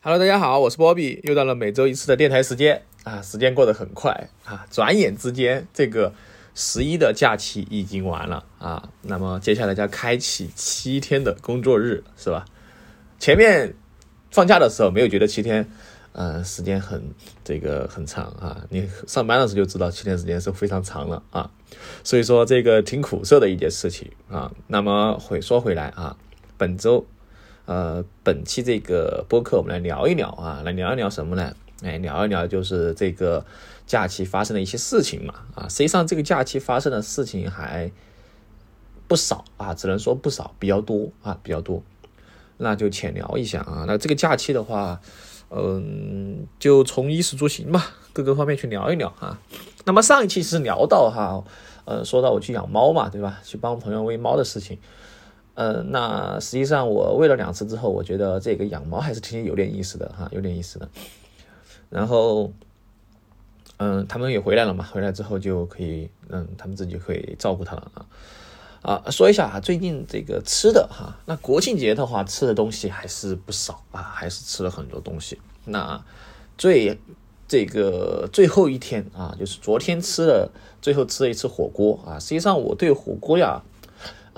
Hello，大家好，我是波比，又到了每周一次的电台时间啊，时间过得很快啊，转眼之间这个十一的假期已经完了啊，那么接下来将开启七天的工作日，是吧？前面放假的时候没有觉得七天，呃，时间很这个很长啊，你上班的时候就知道七天时间是非常长了啊，所以说这个挺苦涩的一件事情啊。那么回说回来啊，本周。呃，本期这个播客我们来聊一聊啊，来聊一聊什么呢？哎，聊一聊就是这个假期发生的一些事情嘛。啊，实际上这个假期发生的事情还不少啊，只能说不少，比较多啊，比较多。那就浅聊一下啊。那这个假期的话，嗯，就从衣食住行吧，各个方面去聊一聊啊。那么上一期是聊到哈，呃，说到我去养猫嘛，对吧？去帮朋友喂猫的事情。呃，那实际上我喂了两次之后，我觉得这个养猫还是挺有点意思的哈，有点意思的。然后，嗯，他们也回来了嘛，回来之后就可以，嗯，他们自己可以照顾它了啊。啊，说一下啊，最近这个吃的哈，那国庆节的话吃的东西还是不少啊，还是吃了很多东西。那最这个最后一天啊，就是昨天吃了，最后吃了一次火锅啊。实际上我对火锅呀。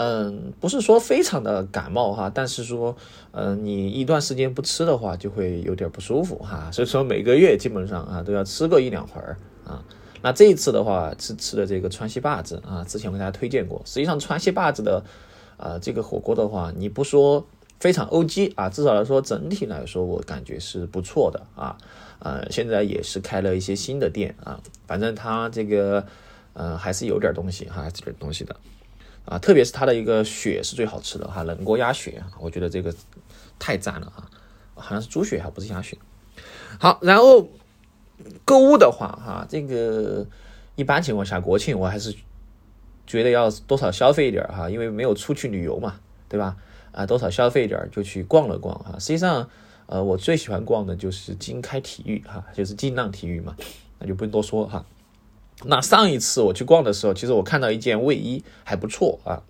嗯，不是说非常的感冒哈，但是说，嗯，你一段时间不吃的话，就会有点不舒服哈。所以说每个月基本上啊都要吃个一两回儿啊。那这一次的话是吃的这个川西坝子啊，之前我给大家推荐过。实际上川西坝子的啊这个火锅的话，你不说非常 O G 啊，至少来说整体来说我感觉是不错的啊。呃，现在也是开了一些新的店啊，反正它这个呃还是有点东西哈，还是有点东西的。啊，特别是它的一个血是最好吃的哈，冷锅鸭血，我觉得这个太赞了啊！好像是猪血还不是鸭血。好，然后购物的话哈，这个一般情况下国庆我还是觉得要多少消费一点哈，因为没有出去旅游嘛，对吧？啊，多少消费一点就去逛了逛哈。实际上，呃，我最喜欢逛的就是经开体育哈，就是金浪体育嘛，那就不用多说哈。那上一次我去逛的时候，其实我看到一件卫衣还不错啊。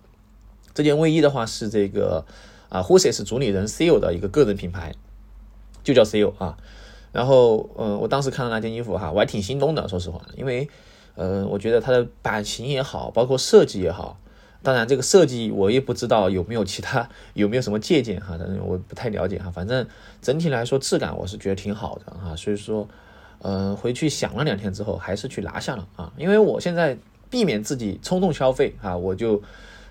这件卫衣的话是这个啊 h o s e s 主理人 Seal 的一个个人品牌，就叫 Seal 啊。然后嗯，我当时看到那件衣服哈，我还挺心动的，说实话，因为呃，我觉得它的版型也好，包括设计也好。当然这个设计我也不知道有没有其他 有没有什么借鉴哈，但是我不太了解哈。反正整体来说质感我是觉得挺好的哈，所以说。呃，回去想了两天之后，还是去拿下了啊，因为我现在避免自己冲动消费啊，我就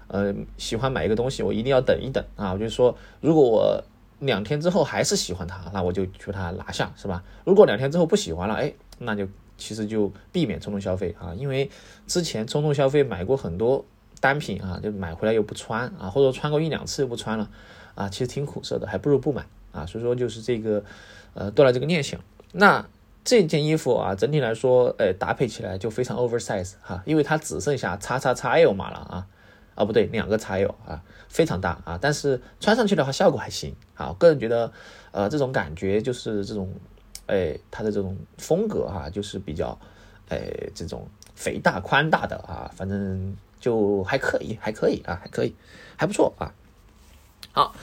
呃喜欢买一个东西，我一定要等一等啊，我就说如果我两天之后还是喜欢它，那我就去它拿下，是吧？如果两天之后不喜欢了，哎，那就其实就避免冲动消费啊，因为之前冲动消费买过很多单品啊，就买回来又不穿啊，或者穿过一两次又不穿了啊，其实挺苦涩的，还不如不买啊，所以说就是这个呃断了这个念想，那。这件衣服啊，整体来说，呃，搭配起来就非常 oversize 哈，因为它只剩下叉叉叉 L 码了啊，啊不对，两个叉 L 啊，非常大啊，但是穿上去的话效果还行啊，个人觉得，呃，这种感觉就是这种，哎，它的这种风格哈，就是比较，哎，这种肥大宽大的啊，反正就还可以，还可以啊，还可以，还不错啊，好。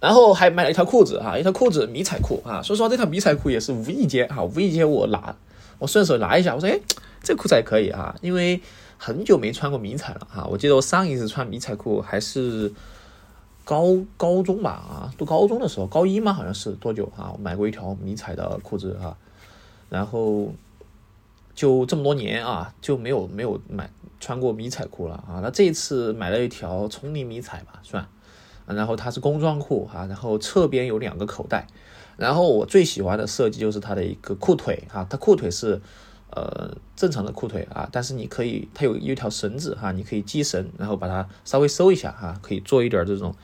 然后还买了一条裤子哈，一条裤子迷彩裤啊。说实话，这条迷彩裤也是无意间哈，无意间我拿，我顺手拿一下，我说哎，这裤子还可以啊，因为很久没穿过迷彩了哈。我记得我上一次穿迷彩裤还是高高中吧啊，读高中的时候，高一嘛好像是多久啊？我买过一条迷彩的裤子哈，然后就这么多年啊，就没有没有买穿过迷彩裤了啊。那这一次买了一条丛林迷彩吧，算。然后它是工装裤哈，然后侧边有两个口袋，然后我最喜欢的设计就是它的一个裤腿哈，它裤腿是呃正常的裤腿啊，但是你可以它有一条绳子哈，你可以系绳，然后把它稍微收一下哈，可以做一点这种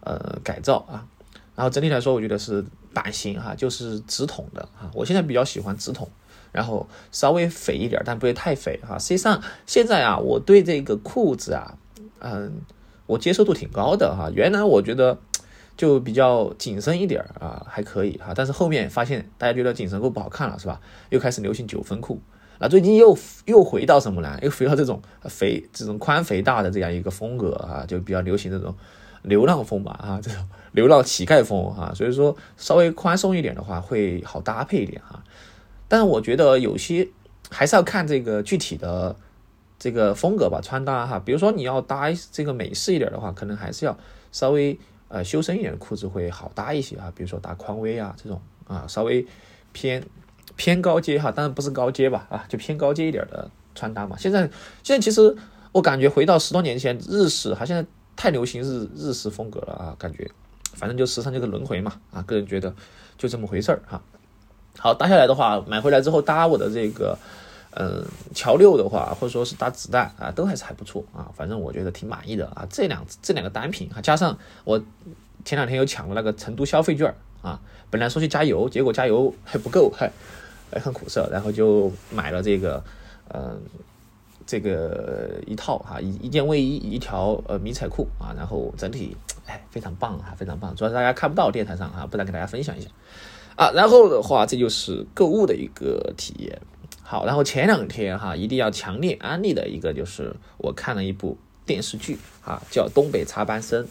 呃改造啊，然后整体来说我觉得是版型哈，就是直筒的哈，我现在比较喜欢直筒，然后稍微肥一点，但不会太肥哈。实际上现在啊，我对这个裤子啊，嗯。我接受度挺高的哈，原来我觉得就比较紧身一点啊，还可以哈，但是后面发现大家觉得紧身裤不好看了是吧？又开始流行九分裤，那最近又又回到什么呢？又回到这种肥、这种宽肥大的这样一个风格啊，就比较流行这种流浪风吧，啊，这种 流浪乞丐风哈，所以说稍微宽松一点的话会好搭配一点哈。但是我觉得有些还是要看这个具体的这个风格吧，穿搭哈。比如说你要搭这个美式一点的话，可能还是要稍微呃修身一点的裤子会好搭一些啊。比如说搭匡威啊这种啊，稍微偏偏高阶哈，当然不是高阶吧啊，就偏高阶一点的穿搭嘛。现在现在其实。我感觉回到十多年前，日式哈，现在太流行日日式风格了啊，感觉，反正就时尚这个轮回嘛啊，个人觉得就这么回事儿哈。好搭下来的话，买回来之后搭我的这个，嗯，乔六的话，或者说是打子弹啊，都还是还不错啊，反正我觉得挺满意的啊。这两这两个单品啊，加上我前两天又抢了那个成都消费券啊，本来说去加油，结果加油还不够，还还很苦涩，然后就买了这个，嗯。这个一套哈，一一件卫衣，一条呃迷彩裤啊，然后整体哎非常棒哈，非常棒。主要是大家看不到电台上哈，不然给大家分享一下啊。然后的话，这就是购物的一个体验。好，然后前两天哈，一定要强烈安利的一个就是我看了一部电视剧啊，叫《东北插班生》。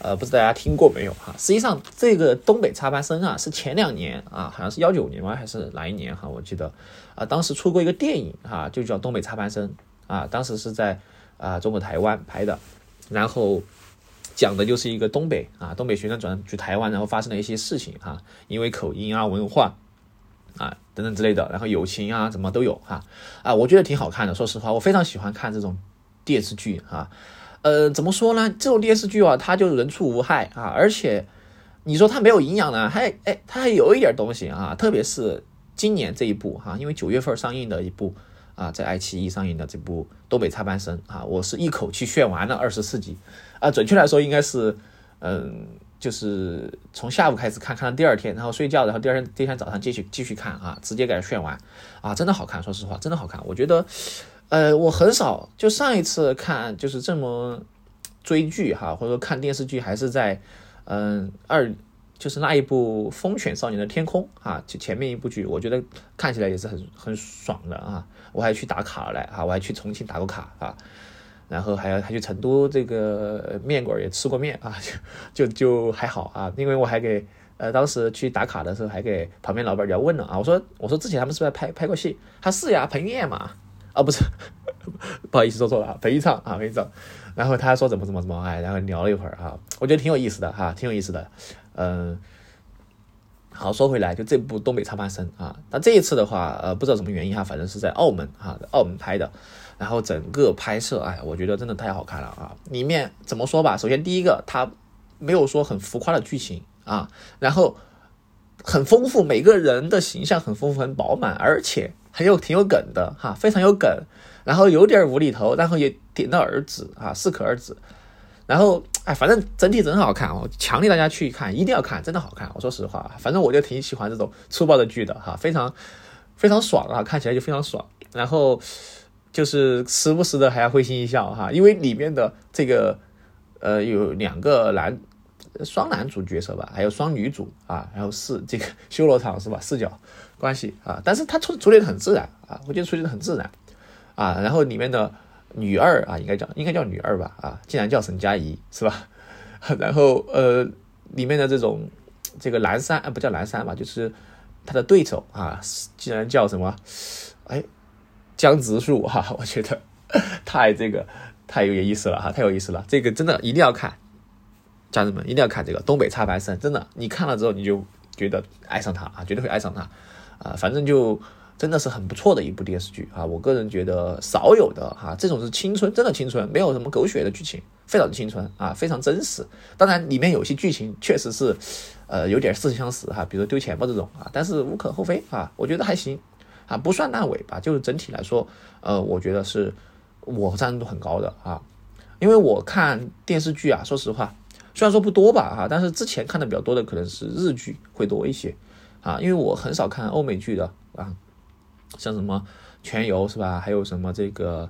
呃，不知道大家听过没有哈？实际上，这个东北插班生啊，是前两年啊，好像是幺九年吗？还是哪一年哈？我记得啊，当时出过一个电影哈，就叫《东北插班生》啊，当时是在啊中国台湾拍的，然后讲的就是一个东北啊，东北学生转去台湾，然后发生了一些事情哈，因为口音啊、文化啊等等之类的，然后友情啊，怎么都有哈啊，我觉得挺好看的。说实话，我非常喜欢看这种电视剧哈。呃，怎么说呢？这种电视剧啊，它就人畜无害啊，而且你说它没有营养呢，还哎，它还有一点东西啊。特别是今年这一部哈，因为九月份上映的一部啊，在爱奇艺上映的这部《东北插班生》啊，我是一口气炫完了二十四集啊。准确来说，应该是嗯，就是从下午开始看，看到第二天，然后睡觉，然后第二天第二天早上继续继续看啊，直接给它炫完啊，真的好看，说实话，真的好看，我觉得。呃，我很少，就上一次看就是这么追剧哈，或者说看电视剧，还是在嗯二，就是那一部《风犬少年的天空》啊，就前面一部剧，我觉得看起来也是很很爽的啊。我还去打卡了啊，我还去重庆打过卡啊，然后还要还去成都这个面馆也吃过面啊，就就就还好啊，因为我还给呃当时去打卡的时候还给旁边老板儿要问了啊，我说我说之前他们是不是拍拍过戏？他是呀，彭于晏嘛。啊，不是，不好意思说错了，彭昱畅啊，彭昱畅。然后他说怎么怎么怎么哎，然后聊了一会儿哈，我觉得挺有意思的哈，挺有意思的。嗯，好，说回来，就这部《东北插班生》啊，那这一次的话，呃，不知道什么原因哈，反正是在澳门哈，澳门拍的。然后整个拍摄，哎，我觉得真的太好看了啊！里面怎么说吧，首先第一个，它没有说很浮夸的剧情啊，然后很丰富，每个人的形象很丰富、很饱满，而且。很有挺有梗的哈，非常有梗，然后有点无厘头，然后也点到而止啊，适可而止。然后哎，反正整体真好看哦，强烈大家去看，一定要看，真的好看。我说实话，反正我就挺喜欢这种粗暴的剧的哈，非常非常爽啊，看起来就非常爽。然后就是时不时的还要会心一笑哈，因为里面的这个呃有两个男双男主角色吧，还有双女主啊，然后是这个 修罗场是吧，视角。关系啊，但是他处处理的很自然啊，我觉得处理的很自然啊。然后里面的女二啊，应该叫应该叫女二吧啊，竟然叫沈佳宜是吧？然后呃，里面的这种这个蓝山啊，不叫蓝山吧，就是他的对手啊，竟然叫什么？哎，江直树哈，我觉得 太这个太有意思了哈，太有意思了。这个真的一定要看，家人们一定要看这个东北插班生，真的你看了之后你就觉得爱上他啊，绝对会爱上他。啊，反正就真的是很不错的一部电视剧啊！我个人觉得少有的哈，这种是青春，真的青春，没有什么狗血的剧情，非常的青春啊，非常真实。当然里面有些剧情确实是，呃，有点似曾相识哈，比如丢钱包这种啊，但是无可厚非啊，我觉得还行啊，不算烂尾吧。就是整体来说，呃，我觉得是我赞度很高的啊，因为我看电视剧啊，说实话，虽然说不多吧哈，但是之前看的比较多的可能是日剧会多一些。啊，因为我很少看欧美剧的啊，像什么《全游》是吧？还有什么这个，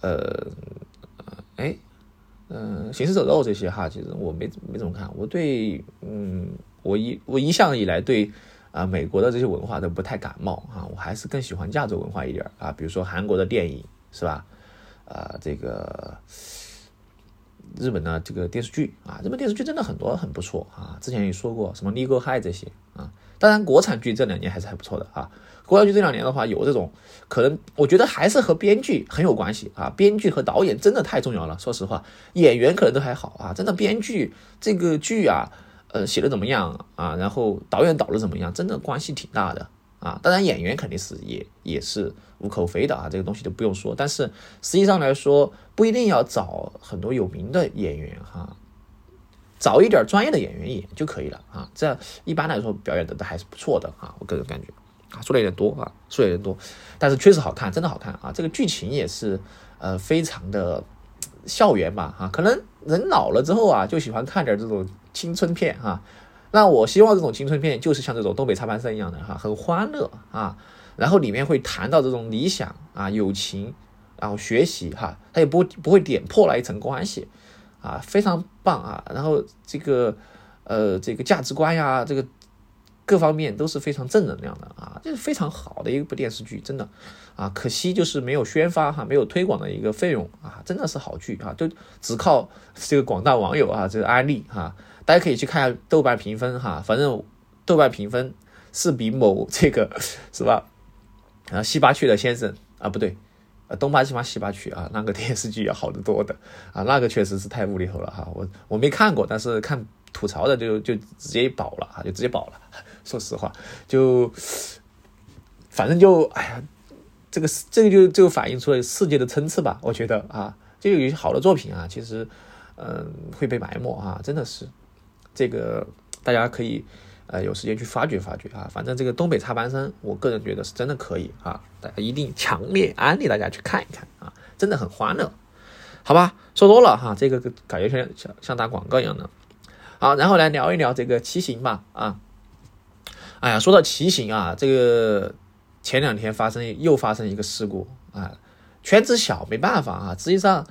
呃，哎，嗯，《行尸走肉》这些哈，其实我没没怎么看。我对，嗯，我一我一向以来对啊美国的这些文化都不太感冒啊，我还是更喜欢亚洲文化一点啊，比如说韩国的电影是吧？啊，这个日本的这个电视剧啊，日本电视剧真的很多很不错啊。之前也说过什么《Legal High》这些啊，当然国产剧这两年还是还不错的啊。国产剧这两年的话，有这种可能，我觉得还是和编剧很有关系啊。编剧和导演真的太重要了。说实话，演员可能都还好啊，真的编剧这个剧啊，呃，写的怎么样啊？然后导演导的怎么样？真的关系挺大的啊。当然演员肯定是也也是无可非的啊，这个东西就不用说。但是实际上来说，不一定要找很多有名的演员哈，找一点专业的演员演就可以了啊。这一般来说表演的都还是不错的啊，我个人感觉。啊，说的有点多啊，说的有点多，但是确实好看，真的好看啊！这个剧情也是，呃，非常的校园吧，啊，可能人老了之后啊，就喜欢看点这种青春片啊。那我希望这种青春片就是像这种东北插班生一样的哈，很欢乐啊，然后里面会谈到这种理想啊、友情，然后学习哈，他也不不会点破了一层关系啊，非常棒啊。然后这个呃，这个价值观呀，这个。各方面都是非常正能量的啊，这是非常好的一部电视剧，真的。啊，可惜就是没有宣发哈，没有推广的一个费用啊，真的是好剧啊，就只靠这个广大网友啊，这个安利哈，大家可以去看下豆瓣评分哈，反正豆瓣评分是比某这个是吧？啊西八区的先生啊不对，东八西八西八区啊那个电视剧要好得多的。啊，那个确实是太无厘头了哈，我我没看过，但是看吐槽的就就直接保了啊，就直接保了。说实话，就反正就哎呀，这个这个就就反映出了世界的参差吧。我觉得啊，就有些好的作品啊，其实嗯会被埋没啊，真的是这个大家可以呃有时间去发掘发掘啊。反正这个东北插班生，我个人觉得是真的可以啊，大家一定强烈安利大家去看一看啊，真的很欢乐，好吧？说多了哈，这个感觉像像像打广告一样的。好，然后来聊一聊这个骑行吧啊。哎呀，说到骑行啊，这个前两天发生又发生一个事故啊，圈子小没办法啊。实际上，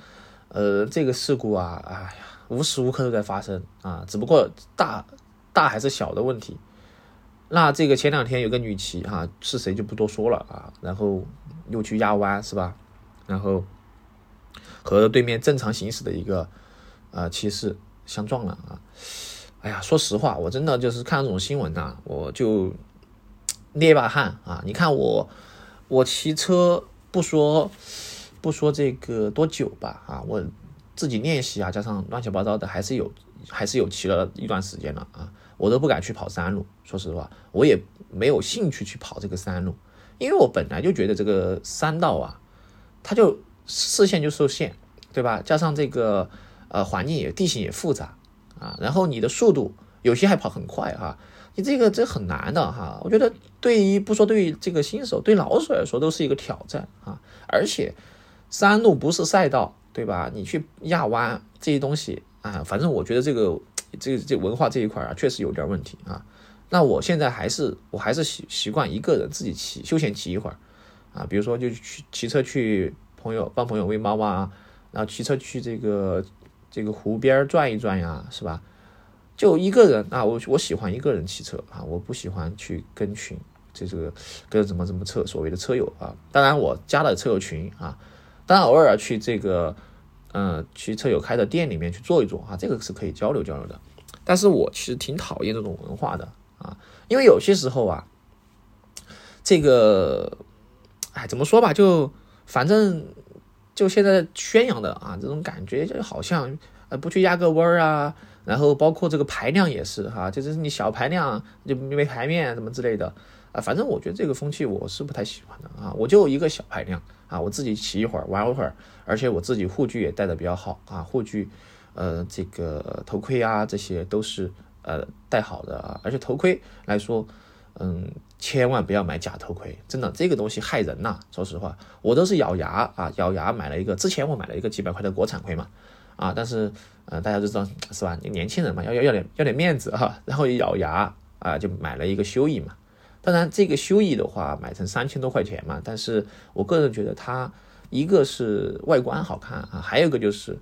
呃，这个事故啊，哎呀，无时无刻都在发生啊，只不过大大还是小的问题。那这个前两天有个女骑哈，是谁就不多说了啊，然后又去压弯是吧？然后和对面正常行驶的一个呃骑士相撞了啊。哎呀，说实话，我真的就是看这种新闻呐，我就捏把汗啊！你看我，我骑车不说不说这个多久吧啊，我自己练习啊，加上乱七八糟的，还是有还是有骑了一段时间了啊！我都不敢去跑山路，说实话，我也没有兴趣去跑这个山路，因为我本来就觉得这个山道啊，它就视线就受限，对吧？加上这个呃环境也地形也复杂。啊，然后你的速度有些还跑很快哈，你这个这很难的哈。我觉得对于不说对于这个新手，对老手来说都是一个挑战啊。而且山路不是赛道，对吧？你去压弯这些东西啊，反正我觉得这个这这文化这一块啊，确实有点问题啊。那我现在还是我还是习习惯一个人自己骑，休闲骑一会儿啊。比如说就去骑车去朋友帮朋友喂猫啊，然后骑车去这个。这个湖边转一转呀，是吧？就一个人啊，我我喜欢一个人骑车啊，我不喜欢去跟群，这这个跟什么什么车所谓的车友啊。当然我加了车友群啊，当然偶尔去这个嗯去车友开的店里面去坐一坐啊，这个是可以交流交流的。但是我其实挺讨厌这种文化的啊，因为有些时候啊，这个哎怎么说吧，就反正。就现在宣扬的啊，这种感觉就好像呃不去压个弯儿啊，然后包括这个排量也是哈，就是你小排量就没排面什么之类的啊，反正我觉得这个风气我是不太喜欢的啊，我就一个小排量啊，我自己骑一会儿玩一会儿，而且我自己护具也带的比较好啊，护具呃这个头盔啊这些都是呃戴好的啊，而且头盔来说。嗯，千万不要买假头盔，真的这个东西害人呐。说实话，我都是咬牙啊，咬牙买了一个。之前我买了一个几百块的国产盔嘛，啊，但是呃，大家都知道是吧？年轻人嘛，要要要点要点面子哈，然后一咬牙啊，就买了一个修翼嘛。当然，这个修翼的话，买成三千多块钱嘛。但是我个人觉得它一个是外观好看啊，还有一个就是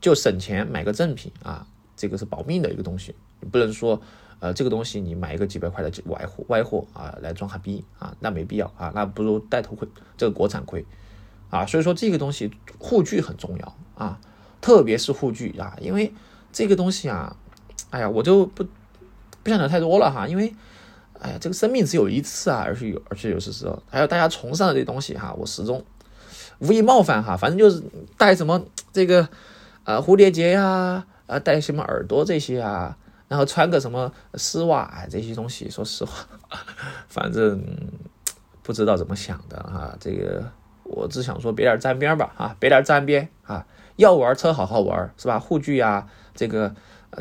就省钱买个正品啊，这个是保命的一个东西，不能说。呃，这个东西你买一个几百块的外货外货啊，来装哈逼啊，那没必要啊，那不如戴头盔，这个国产盔啊。所以说这个东西护具很重要啊。特别是护具啊，因为这个东西啊，哎呀，我就不不想讲太多了哈，因为哎呀，这个生命只有一次啊，而且有而且有时时候还有大家崇尚的这东西哈，我始终无意冒犯哈，反正就是戴什么这个呃蝴蝶结呀，啊戴什么耳朵这些啊。然后穿个什么丝袜这些东西，说实话，反正不知道怎么想的啊。这个我只想说别点沾边吧啊，别点沾边啊。要玩车好好玩是吧？护具啊，这个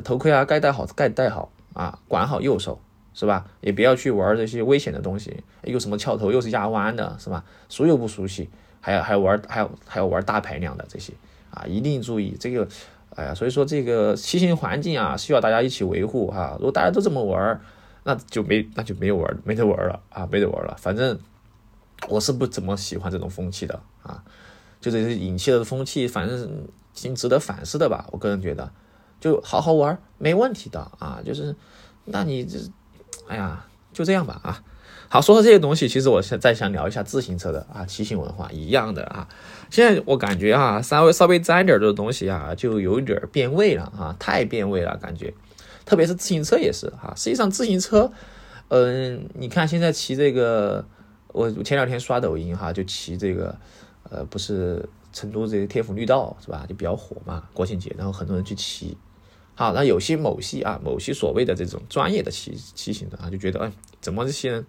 头盔啊，该戴好该戴好啊，管好右手是吧？也不要去玩这些危险的东西，又什么翘头又是压弯的是吧？熟又不熟悉，还要还要玩还要还要玩大排量的这些啊，一定注意这个。哎呀，所以说这个骑行环境啊，需要大家一起维护哈。如果大家都这么玩，那就没那就没有玩，没得玩了啊，没得玩了。反正我是不怎么喜欢这种风气的啊，就这些引起的风气，反正挺值得反思的吧。我个人觉得，就好好玩没问题的啊。就是，那你这，哎呀，就这样吧啊。好，说到这些东西，其实我现再想聊一下自行车的啊，骑行文化一样的啊。现在我感觉啊，稍微稍微沾点这个东西啊，就有点变味了啊，太变味了感觉。特别是自行车也是哈，实际上自行车，嗯，你看现在骑这个，我前两天刷抖音哈，就骑这个，呃，不是成都这个天府绿道是吧？就比较火嘛，国庆节，然后很多人去骑。好，那有些某些啊，某些所谓的这种专业的骑骑行的啊，就觉得哎，怎么这些人？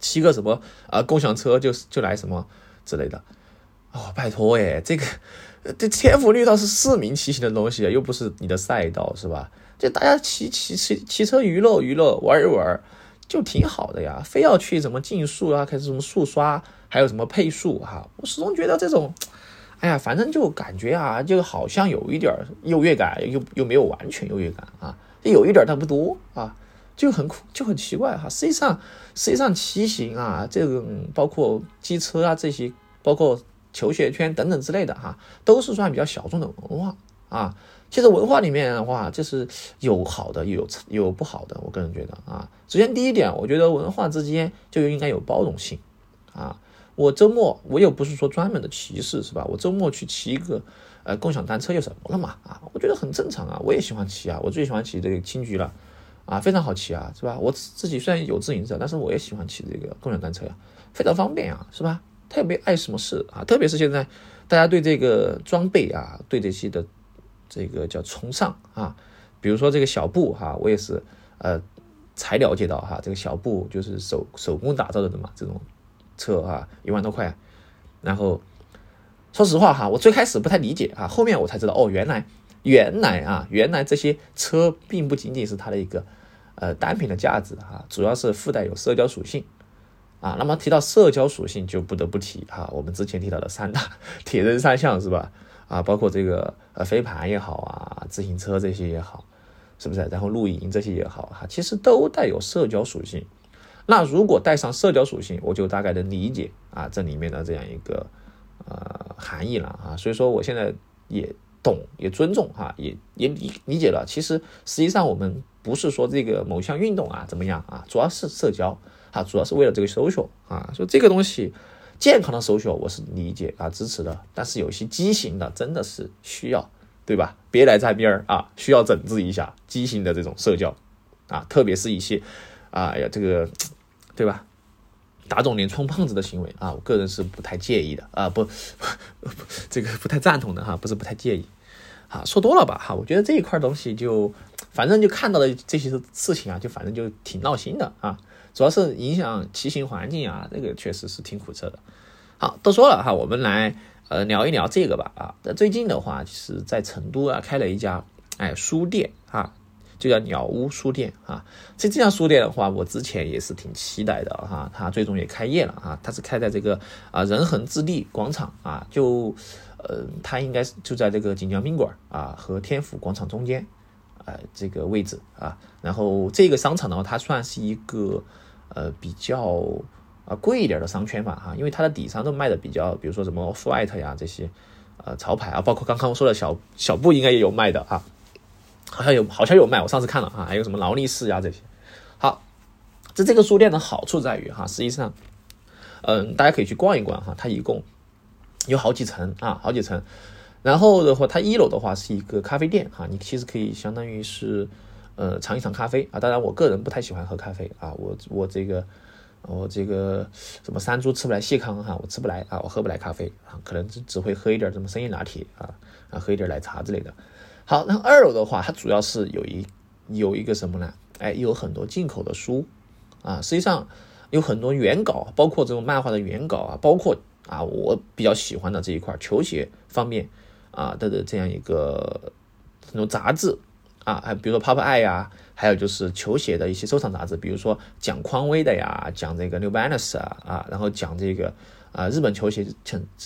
骑个什么啊共享车就就来什么之类的哦，拜托哎，这个这天府绿道是市民骑行的东西啊，又不是你的赛道是吧？就大家骑骑骑骑车娱乐娱乐玩一玩就挺好的呀，非要去什么竞速啊，开始什么速刷，还有什么配速哈，我始终觉得这种，哎呀，反正就感觉啊，就好像有一点优越感，又又没有完全优越感啊，有一点但不多啊。就很，就很奇怪哈。实际上，实际上骑行啊，这个包括机车啊这些，包括球鞋圈等等之类的哈，都是算比较小众的文化啊。其实文化里面的话，就是有好的，有有不好的。我个人觉得啊，首先第一点，我觉得文化之间就应该有包容性啊。我周末我又不是说专门的骑士是吧？我周末去骑一个呃共享单车有什么了嘛？啊，我觉得很正常啊。我也喜欢骑啊，我最喜欢骑这个青桔了。啊，非常好骑啊，是吧？我自己虽然有自行车，但是我也喜欢骑这个共享单车呀，非常方便啊，是吧？特别碍什么事啊？特别是现在大家对这个装备啊，对这些的这个叫崇尚啊，比如说这个小布哈，我也是呃才了解到哈，这个小布就是手手工打造的嘛，这种车啊，一万多块。然后说实话哈，我最开始不太理解啊，后面我才知道哦，原来。原来啊，原来这些车并不仅仅是它的一个呃单品的价值哈，主要是附带有社交属性啊。那么提到社交属性，就不得不提哈，我们之前提到的三大铁人三项是吧？啊，包括这个呃飞盘也好啊，自行车这些也好，是不是？然后露营这些也好哈，其实都带有社交属性。那如果带上社交属性，我就大概能理解啊这里面的这样一个呃含义了啊。所以说我现在也。懂也尊重哈，也也理理解了。其实实际上我们不是说这个某项运动啊怎么样啊，主要是社交啊，主要是为了这个 social 啊。所以这个东西健康的 social 我是理解啊支持的，但是有些畸形的真的是需要对吧？别来沾边儿啊，需要整治一下畸形的这种社交啊，特别是一些啊呀这个对吧？打肿脸充胖子的行为啊，我个人是不太介意的啊，不 不这个不太赞同的哈，不是不太介意。啊，说多了吧哈，我觉得这一块东西就，反正就看到的这些事情啊，就反正就挺闹心的啊，主要是影响骑行环境啊，这个确实是挺苦涩的。好，都说了哈，我们来呃聊一聊这个吧啊。那最近的话，其实在成都啊开了一家哎书店啊，就叫鸟屋书店啊。这这家书店的话，我之前也是挺期待的哈，它最终也开业了啊，它是开在这个啊仁恒置地广场啊，就。呃，它应该是就在这个锦江宾馆啊和天府广场中间，呃，这个位置啊。然后这个商场的话，它算是一个呃比较啊贵一点的商圈吧哈，因为它的底商都卖的比较，比如说什么 f l i g h t 呀这些呃潮牌啊，包括刚刚说的小小布应该也有卖的啊，好像有好像有卖，我上次看了啊，还有什么劳力士呀这些。好，这这个书店的好处在于哈，实际上，嗯，大家可以去逛一逛哈，它一共。有好几层啊，好几层，然后的话，它一楼的话是一个咖啡店哈，你其实可以相当于是呃尝一尝咖啡啊。当然，我个人不太喜欢喝咖啡啊，我我这个我这个什么山猪吃不来细糠哈，我吃不来啊，我喝不来咖啡啊，可能只只会喝一点什么生椰拿铁啊啊，喝一点奶茶之类的。好，那二楼的话，它主要是有一有一个什么呢？哎，有很多进口的书啊，实际上有很多原稿，包括这种漫画的原稿啊，包括啊我比较喜欢的这一块球鞋方面啊的的这样一个很多杂志啊，还比如说 Pop Eye 呀，还有就是球鞋的一些收藏杂志，比如说讲匡威的呀，讲这个 New Balance 啊啊，然后讲这个啊日本球鞋，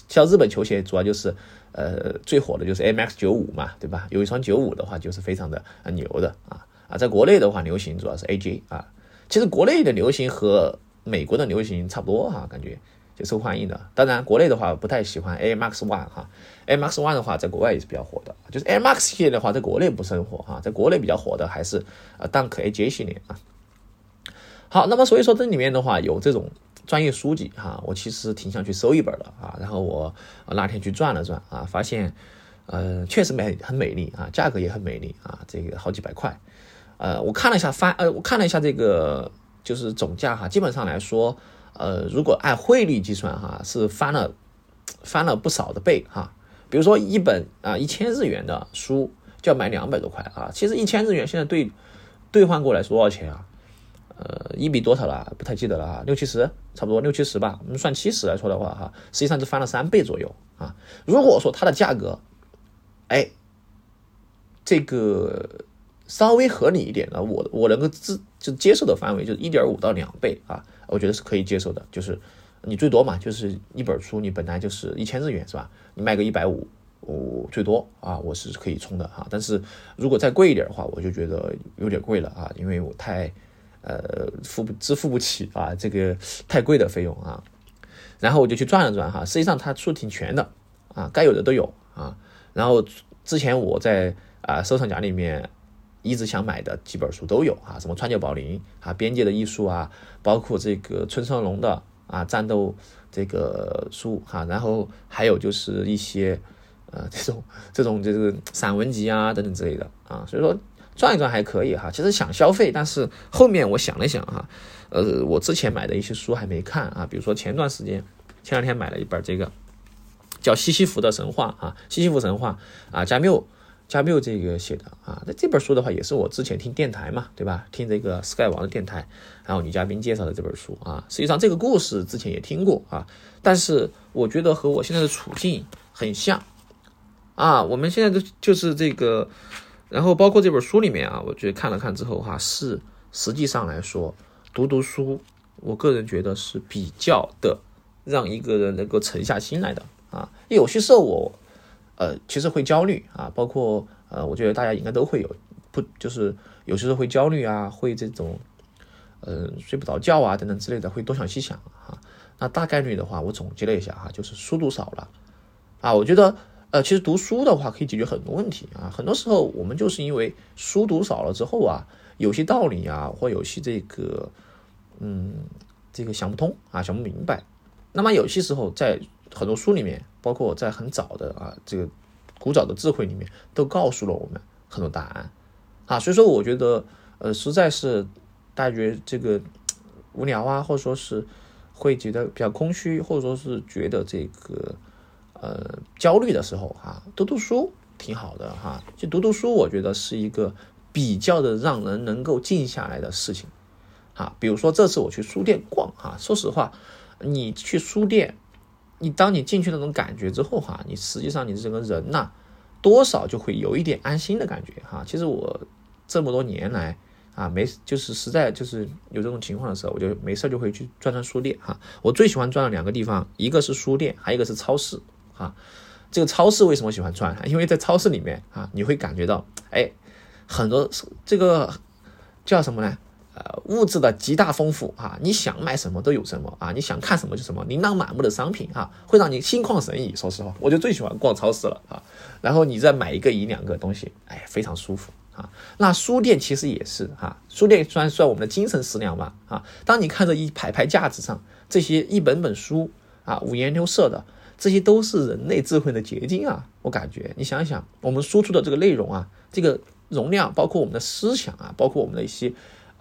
像日本球鞋主要就是。呃，最火的就是 M X 九五嘛，对吧？有一双九五的话，就是非常的牛的啊啊！在国内的话，流行主要是 A J 啊。其实国内的流行和美国的流行差不多哈，感觉就受欢迎的。当然，国内的话不太喜欢 A Max One 哈，A Max One 的话在国外也是比较火的。就是 A Max 系列的话，在国内不是很火哈，在国内比较火的还是呃 Dunk A J 系列啊。好，那么所以说这里面的话有这种。专业书籍哈，我其实挺想去收一本的啊。然后我那天去转了转啊，发现呃确实美很美丽啊，价格也很美丽啊，这个好几百块。呃，我看了一下翻呃，我看了一下这个就是总价哈，基本上来说呃，如果按汇率计算哈，是翻了翻了不少的倍哈。比如说一本啊一千日元的书就要买两百多块啊，其实一千日元现在兑兑换过来是多少钱啊？呃，一比多少了？不太记得了啊，六七十，差不多六七十吧。我们算七十来说的话哈，实际上是翻了三倍左右啊。如果说它的价格，哎，这个稍微合理一点的，我我能够自就接受的范围就是一点五到两倍啊，我觉得是可以接受的。就是你最多嘛，就是一本书你本来就是一千日元是吧？你卖个一百五，我最多啊，我是可以充的哈。但是如果再贵一点的话，我就觉得有点贵了啊，因为我太。呃，付支付不起啊，这个太贵的费用啊。然后我就去转了转哈，实际上它书挺全的啊，该有的都有啊。然后之前我在啊收藏夹里面一直想买的几本书都有啊，什么川久保玲啊，边界的艺术啊，包括这个村上龙的啊战斗这个书哈，然后还有就是一些呃 这种这种这个散文集啊等等之类的啊，所以说。转一转还可以哈，其实想消费，但是后面我想了想哈，呃，我之前买的一些书还没看啊，比如说前段时间前两天买了一本这个叫《西西弗的神话》啊，《西西弗神话》啊，加缪加缪这个写的啊，那这本书的话也是我之前听电台嘛，对吧？听这个 Sky 王的电台，然后女嘉宾介绍的这本书啊，实际上这个故事之前也听过啊，但是我觉得和我现在的处境很像啊，我们现在的就是这个。然后包括这本书里面啊，我觉得看了看之后哈，是实际上来说读读书，我个人觉得是比较的让一个人能够沉下心来的啊。有些时候我呃其实会焦虑啊，包括呃我觉得大家应该都会有不就是有些时候会焦虑啊，会这种呃睡不着觉啊等等之类的，会东想西想啊。那大概率的话，我总结了一下哈，就是书读少了啊，我觉得。呃，其实读书的话可以解决很多问题啊。很多时候我们就是因为书读少了之后啊，有些道理啊，或有些这个，嗯，这个想不通啊，想不明白。那么有些时候在很多书里面，包括在很早的啊这个古早的智慧里面，都告诉了我们很多答案啊。所以说，我觉得呃，实在是大家觉得这个无聊啊，或者说是会觉得比较空虚，或者说是觉得这个。呃，焦虑的时候哈，读读书挺好的哈。就读读书，我觉得是一个比较的让人能够静下来的事情。哈，比如说这次我去书店逛哈，说实话，你去书店，你当你进去那种感觉之后哈，你实际上你这个人呐，多少就会有一点安心的感觉哈。其实我这么多年来啊，没就是实在就是有这种情况的时候，我就没事就会去转转书店哈。我最喜欢转的两个地方，一个是书店，还有一个是超市。啊，这个超市为什么喜欢转？因为在超市里面啊，你会感觉到，哎，很多这个叫什么呢？呃，物质的极大丰富啊，你想买什么都有什么啊，你想看什么就什么，琳琅满目的商品啊，会让你心旷神怡。说实话，我就最喜欢逛超市了啊。然后你再买一个一两个东西，哎，非常舒服啊。那书店其实也是哈，书店虽然算我们的精神食粮吧啊，当你看着一排排架子上这些一本本书啊，五颜六色的。这些都是人类智慧的结晶啊！我感觉，你想想，我们输出的这个内容啊，这个容量，包括我们的思想啊，包括我们的一些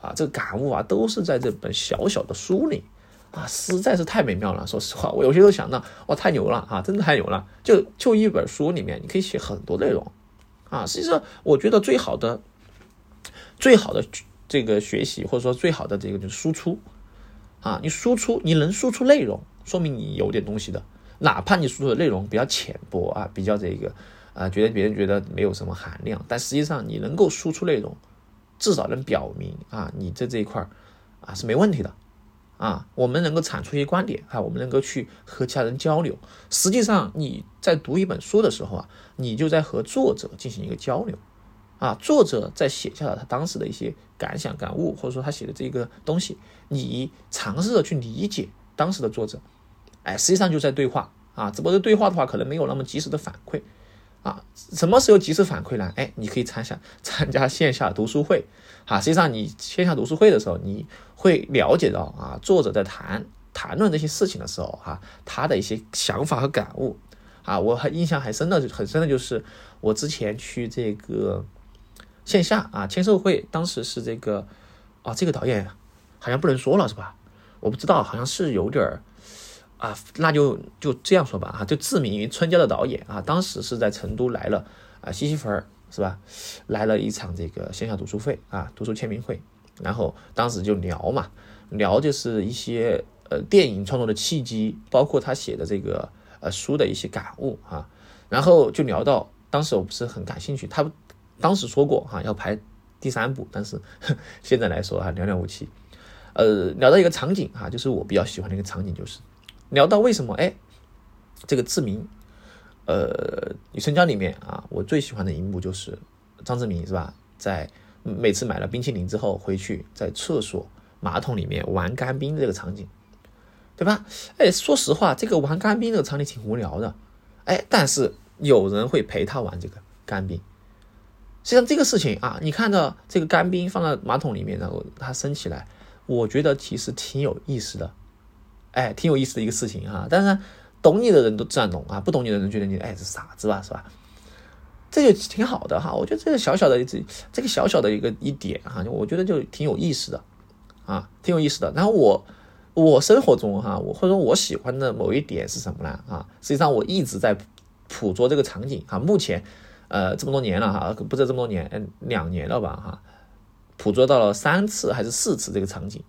啊这个感悟啊，都是在这本小小的书里啊，实在是太美妙了。说实话，我有些时候想到，哇，太牛了啊，真的太牛了！就就一本书里面，你可以写很多内容啊。实际上，我觉得最好的、最好的这个学习，或者说最好的这个就是输出啊，你输出，你能输出内容，说明你有点东西的。哪怕你输出的内容比较浅薄啊，比较这个啊，觉得别人觉得没有什么含量，但实际上你能够输出内容，至少能表明啊，你在这一块儿啊是没问题的啊。我们能够产出一些观点啊，我们能够去和其他人交流。实际上你在读一本书的时候啊，你就在和作者进行一个交流啊。作者在写下了他当时的一些感想感悟，或者说他写的这个东西，你尝试着去理解当时的作者。哎，实际上就在对话啊，只不过对话的话，可能没有那么及时的反馈啊。什么时候及时反馈呢？哎，你可以参加 参加线下读书会啊。实际上，你线下读书会的时候，你会了解到啊，作者在谈谈论这些事情的时候哈，他的一些想法和感悟啊。我还印象还深的很深的就是我之前去这个线下啊签售会，当时是这个啊，这个导演好像不能说了是吧？我不知道，好像是有点儿。啊，那就就这样说吧，哈，就自名于春娇的导演啊，当时是在成都来了啊，西西弗儿是吧？来了一场这个线下读书会啊，读书签名会，然后当时就聊嘛，聊就是一些呃电影创作的契机，包括他写的这个呃书的一些感悟啊，然后就聊到当时我不是很感兴趣，他当时说过哈要拍第三部，但是 现在来说啊寥寥无期，呃，聊到一个场景哈，就是我比较喜欢的一个场景就是。聊到为什么哎，这个志明，呃，《女春娇》里面啊，我最喜欢的一幕就是张志明是吧，在每次买了冰淇淋之后回去，在厕所马桶里面玩干冰这个场景，对吧？哎，说实话，这个玩干冰这个场景挺无聊的，哎，但是有人会陪他玩这个干冰。实际上这个事情啊，你看到这个干冰放在马桶里面，然后它升起来，我觉得其实挺有意思的。哎，挺有意思的一个事情哈，但是懂你的人都赞同啊，不懂你的人觉得你哎是傻子吧，是吧？这就挺好的哈，我觉得这个小小的这这个小小的一个一点哈，我觉得就挺有意思的啊，挺有意思的。然后我我生活中哈，我或者说我喜欢的某一点是什么呢？啊，实际上我一直在捕捉这个场景哈，目前呃这么多年了哈，不知道这么多年，嗯两年了吧哈，捕捉到了三次还是四次这个场景。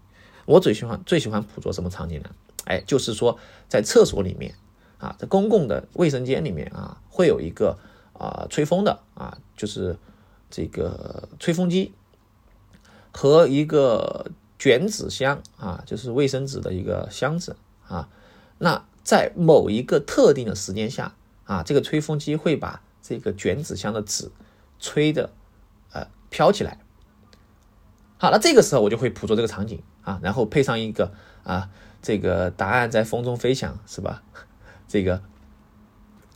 我最喜欢最喜欢捕捉什么场景呢？哎，就是说，在厕所里面啊，在公共的卫生间里面啊，会有一个啊吹风的啊，就是这个吹风机和一个卷纸箱啊，就是卫生纸的一个箱子啊。那在某一个特定的时间下啊，这个吹风机会把这个卷纸箱的纸吹的呃飘起来。好，那这个时候我就会捕捉这个场景啊，然后配上一个啊。这个答案在风中飞翔，是吧？这个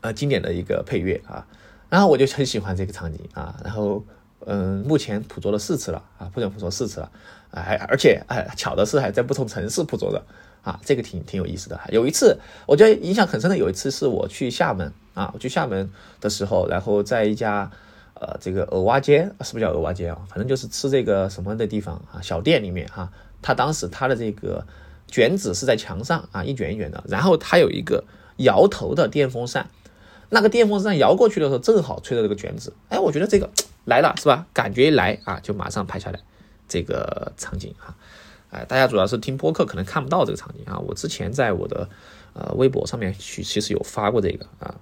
呃经典的一个配乐啊，然后我就很喜欢这个场景啊，然后嗯，目前捕捉了四次了啊，目前捕捉四次了，哎，而且哎，巧的是还在不同城市捕捉的啊，这个挺挺有意思的。有一次我觉得印象很深的，有一次是我去厦门啊，我去厦门的时候，然后在一家呃这个蚵蛙街，是不是叫蚵蛙街啊？反正就是吃这个什么的地方啊，小店里面哈，他当时他的这个。卷纸是在墙上啊，一卷一卷的，然后它有一个摇头的电风扇，那个电风扇摇过去的时候，正好吹到这个卷纸。哎，我觉得这个来了是吧？感觉一来啊，就马上拍下来这个场景哈。哎，大家主要是听播客，可能看不到这个场景啊。我之前在我的呃微博上面去，其实有发过这个啊，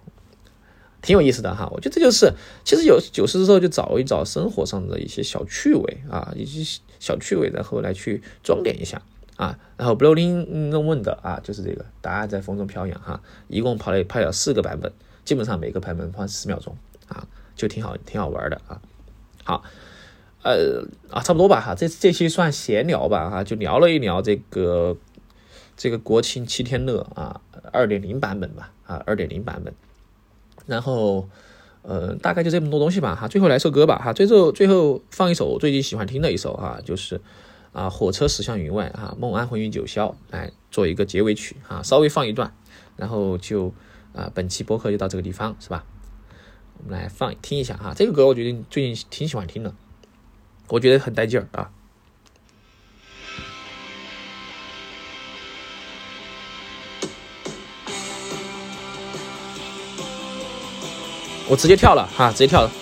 挺有意思的哈。我觉得这就是其实有有时候就找一找生活上的一些小趣味啊，一些小趣味，然后来去装点一下。啊，然后 Blowing the Wind 啊，就是这个答案在风中飘扬哈，一共跑了跑了四个版本，基本上每个版本花十秒钟啊，就挺好挺好玩的啊。好，呃啊，差不多吧哈，这这期算闲聊吧哈，就聊了一聊这个这个国庆七天乐啊，二点零版本吧啊，二点零版本，然后呃大概就这么多东西吧哈，最后来首歌吧哈，最后最后放一首我最近喜欢听的一首哈，就是。啊，火车驶向云外啊，梦安魂与九霄来做一个结尾曲啊，稍微放一段，然后就啊，本期播客就到这个地方，是吧？我们来放听一下哈，这个歌我觉得最近挺喜欢听的，我觉得很带劲儿啊。我直接跳了哈，直接跳了。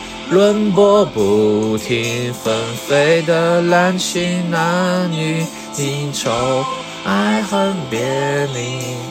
轮播不停，纷飞的滥情男女，应酬爱恨别离。